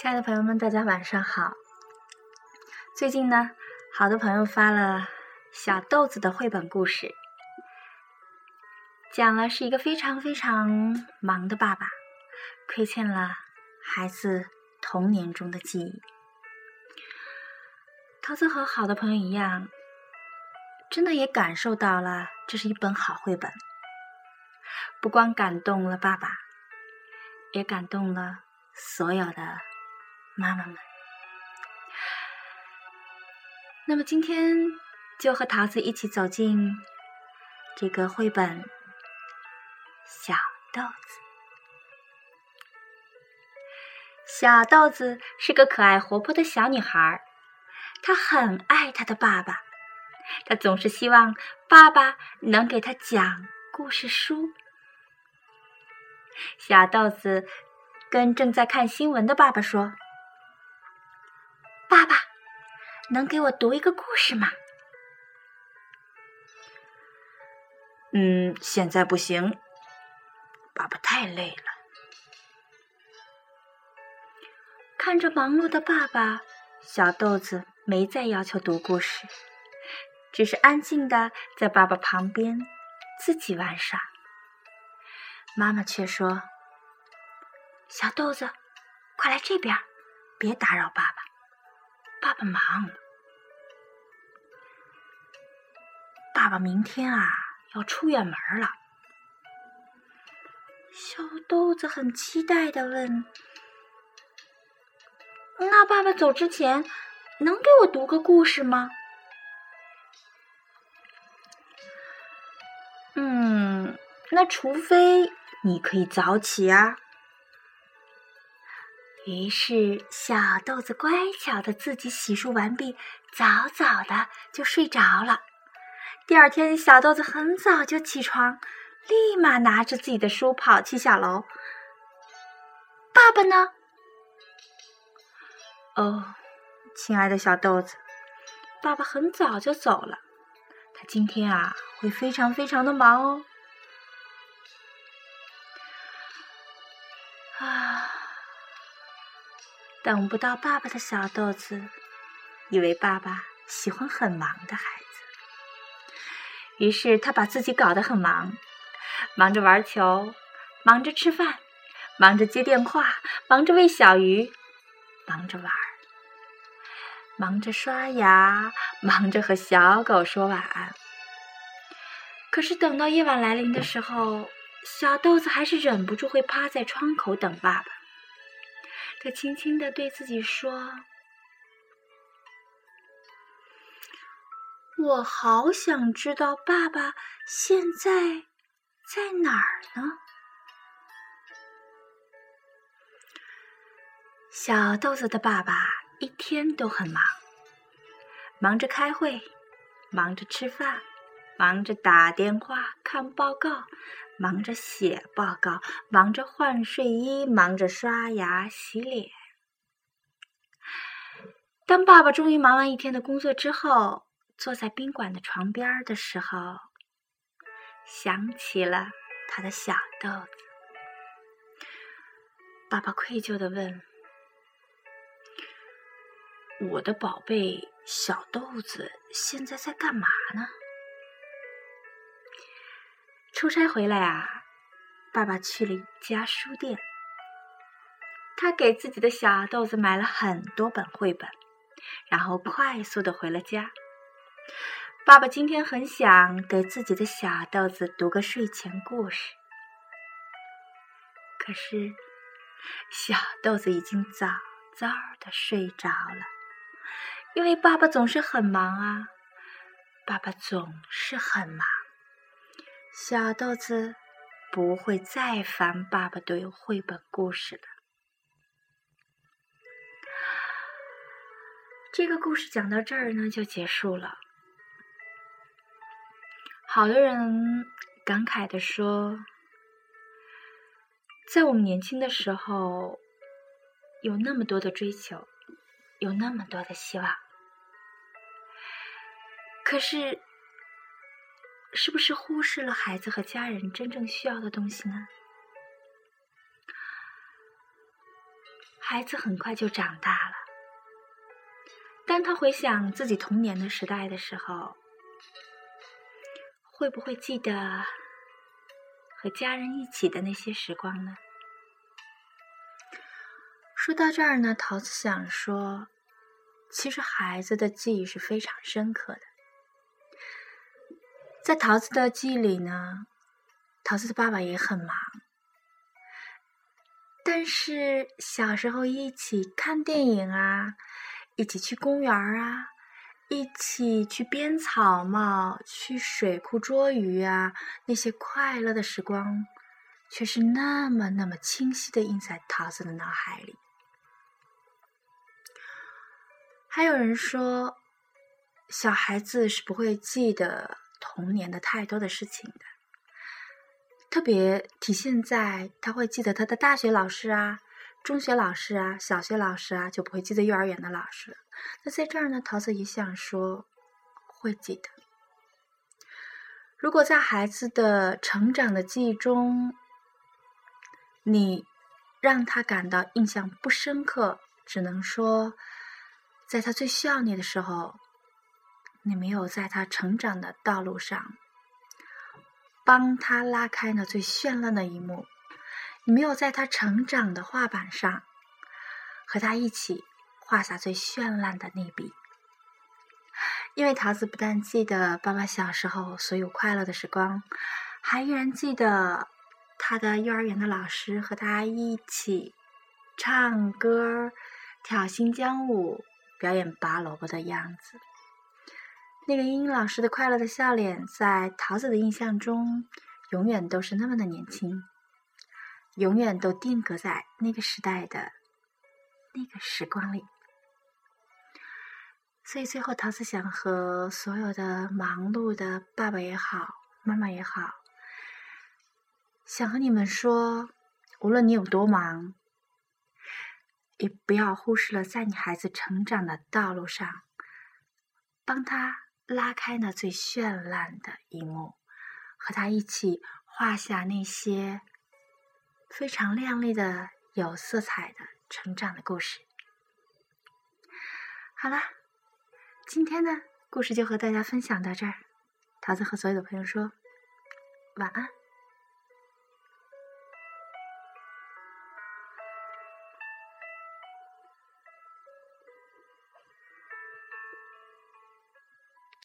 亲爱的朋友们，大家晚上好。最近呢，好多朋友发了小豆子的绘本故事，讲了是一个非常非常忙的爸爸，亏欠了孩子童年中的记忆。桃子和好的朋友一样，真的也感受到了这是一本好绘本，不光感动了爸爸，也感动了所有的。妈妈们，那么今天就和桃子一起走进这个绘本《小豆子》。小豆子是个可爱活泼的小女孩，她很爱她的爸爸，她总是希望爸爸能给她讲故事书。小豆子跟正在看新闻的爸爸说。爸爸，能给我读一个故事吗？嗯，现在不行，爸爸太累了。看着忙碌的爸爸，小豆子没再要求读故事，只是安静的在爸爸旁边自己玩耍。妈妈却说：“小豆子，快来这边，别打扰爸爸。”爸爸忙，爸爸明天啊要出远门了。小豆子很期待的问：“那爸爸走之前能给我读个故事吗？”“嗯，那除非你可以早起啊。”于是，小豆子乖巧的自己洗漱完毕，早早的就睡着了。第二天，小豆子很早就起床，立马拿着自己的书跑去小楼。爸爸呢？哦，亲爱的小豆子，爸爸很早就走了。他今天啊，会非常非常的忙哦。等不到爸爸的小豆子，以为爸爸喜欢很忙的孩子，于是他把自己搞得很忙，忙着玩球，忙着吃饭，忙着接电话，忙着喂小鱼，忙着玩，忙着刷牙，忙着和小狗说晚安。可是等到夜晚来临的时候，小豆子还是忍不住会趴在窗口等爸爸。他轻轻的对自己说：“我好想知道爸爸现在在哪儿呢。”小豆子的爸爸一天都很忙，忙着开会，忙着吃饭，忙着打电话、看报告。忙着写报告，忙着换睡衣，忙着刷牙洗脸。当爸爸终于忙完一天的工作之后，坐在宾馆的床边的时候，想起了他的小豆子。爸爸愧疚的问：“我的宝贝小豆子现在在干嘛呢？”出差回来啊，爸爸去了一家书店，他给自己的小豆子买了很多本绘本，然后快速的回了家。爸爸今天很想给自己的小豆子读个睡前故事，可是小豆子已经早早的睡着了，因为爸爸总是很忙啊，爸爸总是很忙。小豆子不会再烦爸爸读绘本故事了。这个故事讲到这儿呢，就结束了。好多人感慨的说，在我们年轻的时候，有那么多的追求，有那么多的希望，可是。是不是忽视了孩子和家人真正需要的东西呢？孩子很快就长大了。当他回想自己童年的时代的时候，会不会记得和家人一起的那些时光呢？说到这儿呢，桃子想说，其实孩子的记忆是非常深刻的。在桃子的记忆里呢，桃子的爸爸也很忙。但是小时候一起看电影啊，一起去公园啊，一起去编草帽、去水库捉鱼啊，那些快乐的时光，却是那么那么清晰的印在桃子的脑海里。还有人说，小孩子是不会记得童年的太多的事情的。特别体现在他会记得他的大学老师啊、中学老师啊、小学老师啊，就不会记得幼儿园的老师。那在这儿呢，桃子也想说，会记得。如果在孩子的成长的记忆中，你让他感到印象不深刻，只能说，在他最需要你的时候，你没有在他成长的道路上。帮他拉开那最绚烂的一幕，你没有在他成长的画板上和他一起画下最绚烂的那笔。因为桃子不但记得爸爸小时候所有快乐的时光，还依然记得他的幼儿园的老师和他一起唱歌、跳新疆舞、表演拔萝卜的样子。那个英英老师的快乐的笑脸，在桃子的印象中，永远都是那么的年轻，永远都定格在那个时代的那个时光里。所以最后，桃子想和所有的忙碌的爸爸也好，妈妈也好，想和你们说，无论你有多忙，也不要忽视了在你孩子成长的道路上，帮他。拉开那最绚烂的一幕，和他一起画下那些非常亮丽的、有色彩的成长的故事。好了，今天呢故事就和大家分享到这儿。桃子和所有的朋友说晚安。